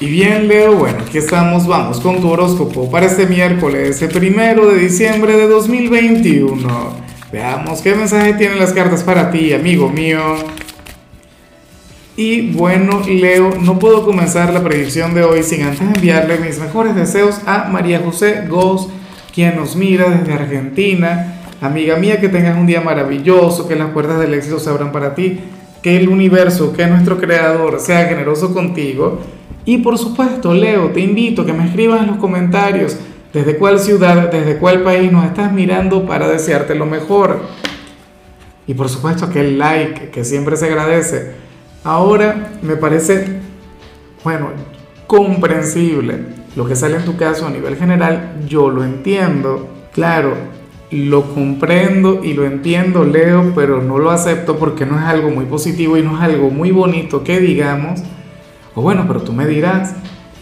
Y bien, Leo, bueno, aquí estamos, vamos con tu horóscopo para este miércoles, el primero de diciembre de 2021. Veamos qué mensaje tienen las cartas para ti, amigo mío. Y bueno, Leo, no puedo comenzar la predicción de hoy sin antes enviarle mis mejores deseos a María José Goz, quien nos mira desde Argentina. Amiga mía, que tengas un día maravilloso, que las puertas del éxito se abran para ti, que el universo, que nuestro creador sea generoso contigo y por supuesto, Leo, te invito a que me escribas en los comentarios desde cuál ciudad, desde cuál país nos estás mirando para desearte lo mejor. Y por supuesto aquel like que siempre se agradece. Ahora me parece, bueno, comprensible lo que sale en tu caso a nivel general. Yo lo entiendo, claro, lo comprendo y lo entiendo, Leo, pero no lo acepto porque no es algo muy positivo y no es algo muy bonito que digamos o bueno, pero tú me dirás,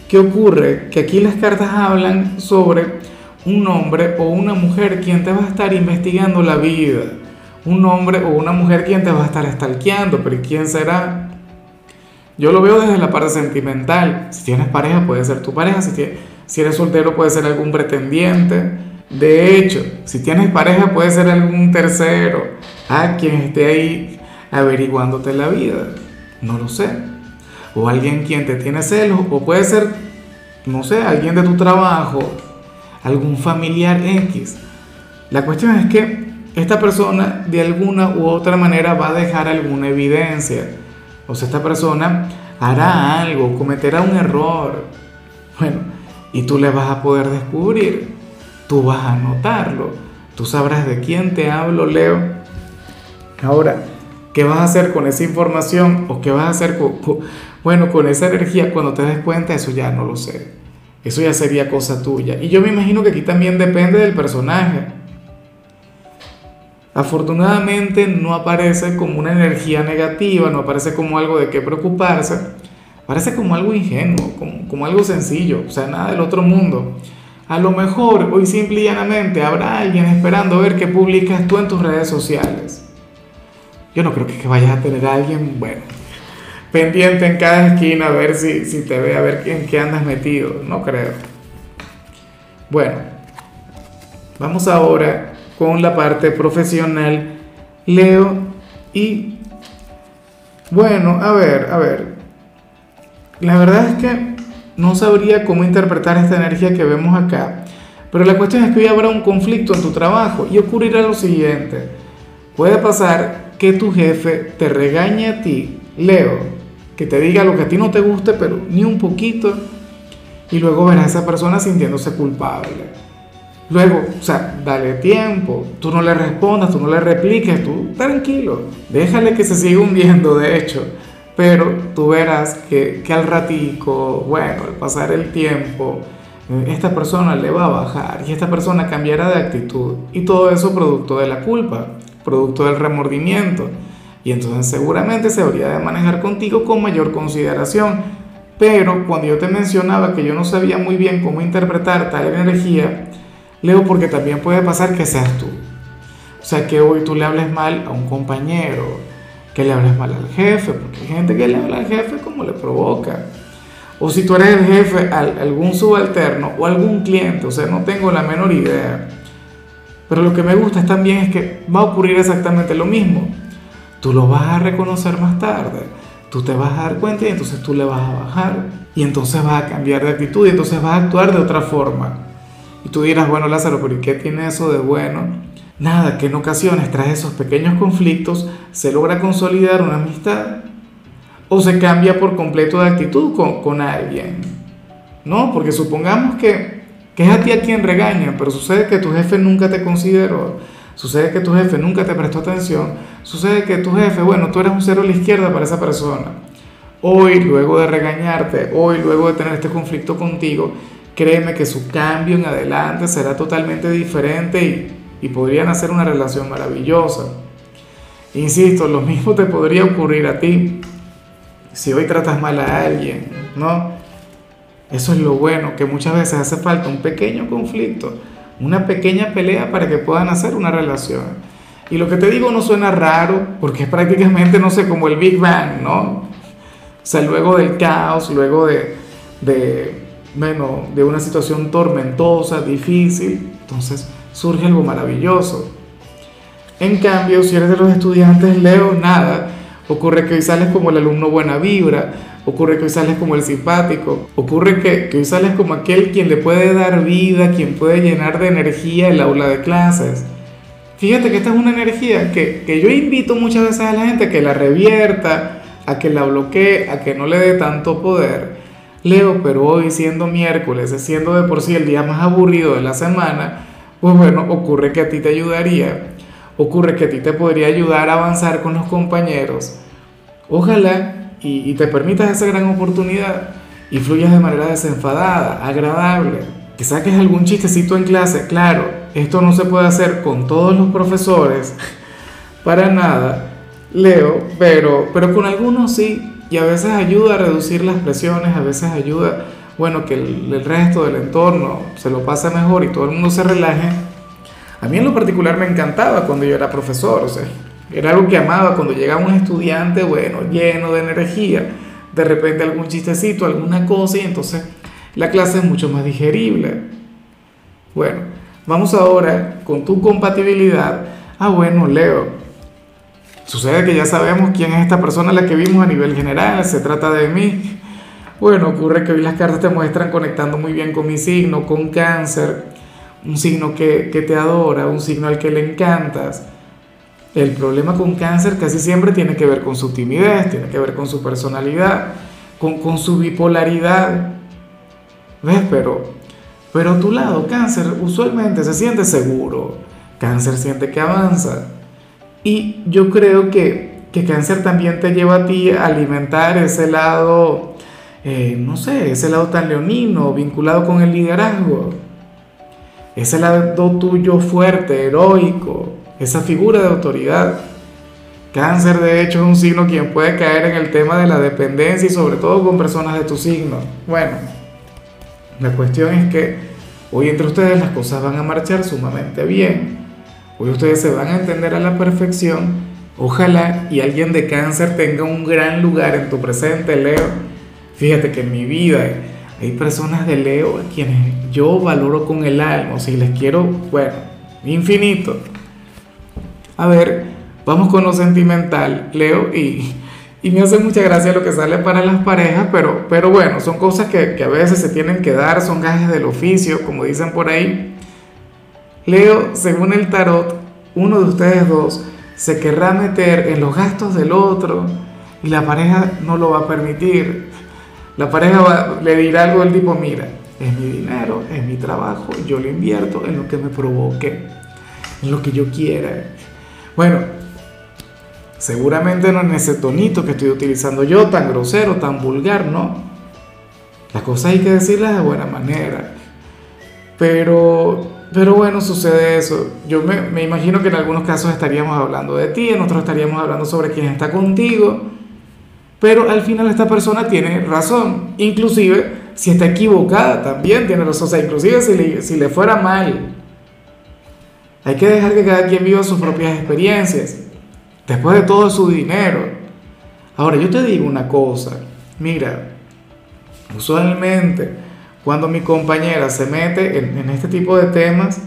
¿qué ocurre? Que aquí las cartas hablan sobre un hombre o una mujer quien te va a estar investigando la vida. Un hombre o una mujer quien te va a estar stalkeando, pero ¿quién será? Yo lo veo desde la parte sentimental. Si tienes pareja, puede ser tu pareja. Si, si eres soltero, puede ser algún pretendiente. De hecho, si tienes pareja, puede ser algún tercero. a quien esté ahí averiguándote la vida. No lo sé o alguien quien te tiene celos, o puede ser, no sé, alguien de tu trabajo, algún familiar X. La cuestión es que esta persona de alguna u otra manera va a dejar alguna evidencia. O sea, esta persona hará algo, cometerá un error. Bueno, y tú le vas a poder descubrir. Tú vas a notarlo. Tú sabrás de quién te hablo, Leo. Ahora, ¿qué vas a hacer con esa información? ¿O qué vas a hacer con, bueno, con esa energía, cuando te des cuenta, eso ya no lo sé. Eso ya sería cosa tuya. Y yo me imagino que aquí también depende del personaje. Afortunadamente no aparece como una energía negativa, no aparece como algo de qué preocuparse. Parece como algo ingenuo, como, como algo sencillo, o sea, nada del otro mundo. A lo mejor hoy simple y llanamente habrá alguien esperando ver qué publicas tú en tus redes sociales. Yo no creo que vayas a tener a alguien, bueno, pendiente en cada esquina a ver si, si te ve, a ver en qué andas metido. No creo. Bueno, vamos ahora con la parte profesional. Leo y... Bueno, a ver, a ver. La verdad es que no sabría cómo interpretar esta energía que vemos acá. Pero la cuestión es que hoy habrá un conflicto en tu trabajo y ocurrirá lo siguiente. Puede pasar que tu jefe te regañe a ti, Leo, que te diga lo que a ti no te guste, pero ni un poquito, y luego verás a esa persona sintiéndose culpable. Luego, o sea, dale tiempo, tú no le respondas, tú no le repliques, tú tranquilo, déjale que se siga hundiendo, de hecho, pero tú verás que, que al ratico, bueno, al pasar el tiempo, esta persona le va a bajar y esta persona cambiará de actitud y todo eso producto de la culpa, producto del remordimiento. Y entonces seguramente se habría de manejar contigo con mayor consideración. Pero cuando yo te mencionaba que yo no sabía muy bien cómo interpretar tal energía, leo porque también puede pasar que seas tú. O sea, que hoy tú le hables mal a un compañero, que le hables mal al jefe, porque hay gente que le habla al jefe como le provoca. O si tú eres el jefe, algún subalterno o algún cliente, o sea, no tengo la menor idea. Pero lo que me gusta también es que va a ocurrir exactamente lo mismo. Tú lo vas a reconocer más tarde. Tú te vas a dar cuenta y entonces tú le vas a bajar. Y entonces vas a cambiar de actitud y entonces vas a actuar de otra forma. Y tú dirás, bueno Lázaro, pero ¿y qué tiene eso de bueno? Nada, que en ocasiones tras esos pequeños conflictos se logra consolidar una amistad o se cambia por completo de actitud con, con alguien. No, porque supongamos que, que es a ti a quien regañan, pero sucede que tu jefe nunca te consideró Sucede que tu jefe nunca te prestó atención. Sucede que tu jefe, bueno, tú eres un cero a la izquierda para esa persona. Hoy, luego de regañarte, hoy, luego de tener este conflicto contigo, créeme que su cambio en adelante será totalmente diferente y, y podrían hacer una relación maravillosa. Insisto, lo mismo te podría ocurrir a ti si hoy tratas mal a alguien, ¿no? Eso es lo bueno, que muchas veces hace falta un pequeño conflicto una pequeña pelea para que puedan hacer una relación. Y lo que te digo no suena raro, porque es prácticamente, no sé, como el Big Bang, ¿no? O sea, luego del caos, luego de, de, bueno, de una situación tormentosa, difícil, entonces surge algo maravilloso. En cambio, si eres de los estudiantes Leo, nada, ocurre que hoy sales como el alumno buena vibra, ocurre que hoy sales como el simpático, ocurre que, que hoy sales como aquel quien le puede dar vida, quien puede llenar de energía el aula de clases. Fíjate que esta es una energía que, que yo invito muchas veces a la gente a que la revierta, a que la bloquee, a que no le dé tanto poder. Leo, pero hoy siendo miércoles, siendo de por sí el día más aburrido de la semana, pues bueno, ocurre que a ti te ayudaría, ocurre que a ti te podría ayudar a avanzar con los compañeros. Ojalá y, te permitas esa gran oportunidad y fluyas de manera desenfadada, agradable, que saques algún chistecito en clase, claro, esto no se puede hacer con todos los profesores, para nada, Leo, pero, pero con algunos sí, y a veces ayuda a reducir las presiones, a veces ayuda, bueno, que el, resto del entorno se lo pase mejor y todo el mundo se relaje. A mí en lo particular me encantaba cuando yo era profesor, o sea, era algo que amaba cuando llegaba un estudiante, bueno, lleno de energía, de repente algún chistecito, alguna cosa, y entonces la clase es mucho más digerible. Bueno, Vamos ahora con tu compatibilidad. Ah, bueno, Leo. Sucede que ya sabemos quién es esta persona la que vimos a nivel general. Se trata de mí. Bueno, ocurre que hoy las cartas te muestran conectando muy bien con mi signo, con cáncer. Un signo que, que te adora, un signo al que le encantas. El problema con cáncer casi siempre tiene que ver con su timidez, tiene que ver con su personalidad, con, con su bipolaridad. ¿Ves? Pero pero tu lado, cáncer, usualmente se siente seguro. Cáncer siente que avanza. Y yo creo que, que cáncer también te lleva a ti a alimentar ese lado, eh, no sé, ese lado tan leonino, vinculado con el liderazgo. Ese lado tuyo fuerte, heroico, esa figura de autoridad. Cáncer, de hecho, es un signo quien puede caer en el tema de la dependencia y sobre todo con personas de tu signo. Bueno, la cuestión es que hoy entre ustedes las cosas van a marchar sumamente bien. Hoy ustedes se van a entender a la perfección. Ojalá y alguien de cáncer tenga un gran lugar en tu presente, Leo. Fíjate que en mi vida hay personas de Leo a quienes yo valoro con el alma, o si les quiero, bueno, infinito. A ver, vamos con lo sentimental, Leo, y y me hace mucha gracia lo que sale para las parejas, pero, pero bueno, son cosas que, que a veces se tienen que dar, son gajes del oficio, como dicen por ahí. Leo, según el tarot, uno de ustedes dos se querrá meter en los gastos del otro y la pareja no lo va a permitir. La pareja le dirá algo del tipo, mira, es mi dinero, es mi trabajo, yo lo invierto en lo que me provoque, en lo que yo quiera. Bueno, Seguramente no en ese tonito que estoy utilizando yo, tan grosero, tan vulgar, ¿no? Las cosas hay que decirlas de buena manera. Pero, pero bueno, sucede eso. Yo me, me imagino que en algunos casos estaríamos hablando de ti, en otros estaríamos hablando sobre quién está contigo. Pero al final esta persona tiene razón. Inclusive, si está equivocada, también tiene razón. O sea, inclusive si le, si le fuera mal. Hay que dejar que cada quien viva sus propias experiencias después de todo su dinero. Ahora, yo te digo una cosa, mira, usualmente cuando mi compañera se mete en, este tipo de temas,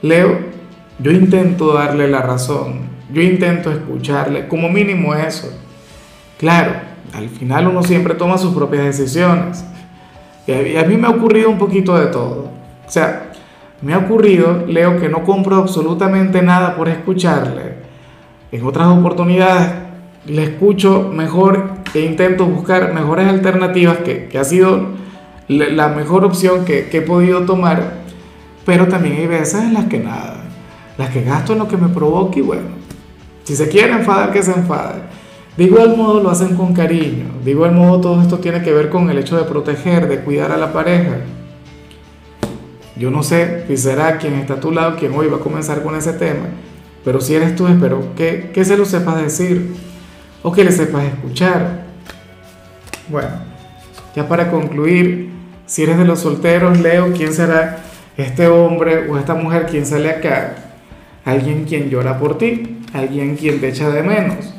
Leo, yo intento darle la razón, yo intento escucharle, como mínimo eso. Claro, al final uno siempre toma sus propias decisiones. Y a mí me ha ocurrido un poquito de todo. O sea, me ha ocurrido, Leo, que no compro absolutamente nada por escucharle en otras oportunidades le escucho mejor e intento buscar mejores alternativas, que, ha sido la mejor opción que, que, he podido tomar, pero también hay veces en las que nada, las que gasto en lo que me provoca y bueno, si se quiere enfadar, que se enfade. De igual modo lo hacen con cariño, de igual modo todo esto tiene que ver con el hecho de proteger, de cuidar a la pareja. Yo no sé si será quien está a tu lado quien hoy va a comenzar con ese tema, pero si eres tú, espero que, que se lo sepas decir o que le sepas escuchar. Bueno, ya para concluir, si eres de los solteros, Leo, ¿quién será este hombre o esta mujer quien sale acá? Alguien quien llora por ti, alguien quien te echa de menos,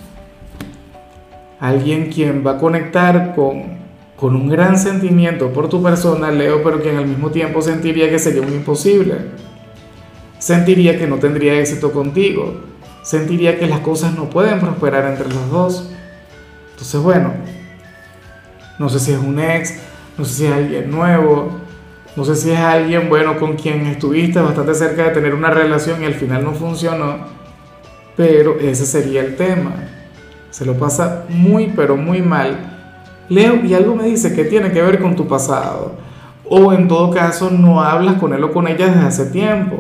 alguien quien va a conectar con, con un gran sentimiento por tu persona, Leo, pero que el mismo tiempo sentiría que sería un imposible. Sentiría que no tendría éxito contigo. Sentiría que las cosas no pueden prosperar entre los dos. Entonces, bueno, no sé si es un ex, no sé si es alguien nuevo, no sé si es alguien, bueno, con quien estuviste bastante cerca de tener una relación y al final no funcionó, pero ese sería el tema. Se lo pasa muy, pero muy mal Leo, y algo me dice que tiene que ver con tu pasado. O en todo caso, no hablas con él o con ella desde hace tiempo.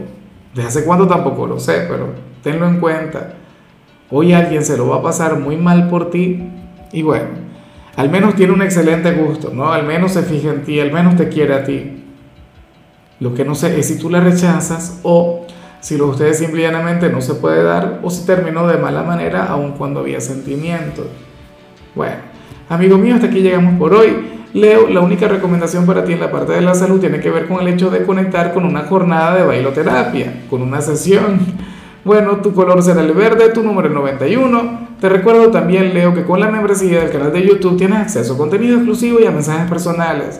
Desde hace cuánto tampoco lo sé, pero tenlo en cuenta. Hoy alguien se lo va a pasar muy mal por ti y bueno, al menos tiene un excelente gusto, ¿no? Al menos se fija en ti, al menos te quiere a ti. Lo que no sé es si tú le rechazas o si lo ustedes simplemente no se puede dar o si terminó de mala manera aun cuando había sentimientos. Bueno. Amigo mío, hasta aquí llegamos por hoy. Leo, la única recomendación para ti en la parte de la salud tiene que ver con el hecho de conectar con una jornada de bailoterapia, con una sesión. Bueno, tu color será el verde, tu número el 91. Te recuerdo también, Leo, que con la membresía del canal de YouTube tienes acceso a contenido exclusivo y a mensajes personales.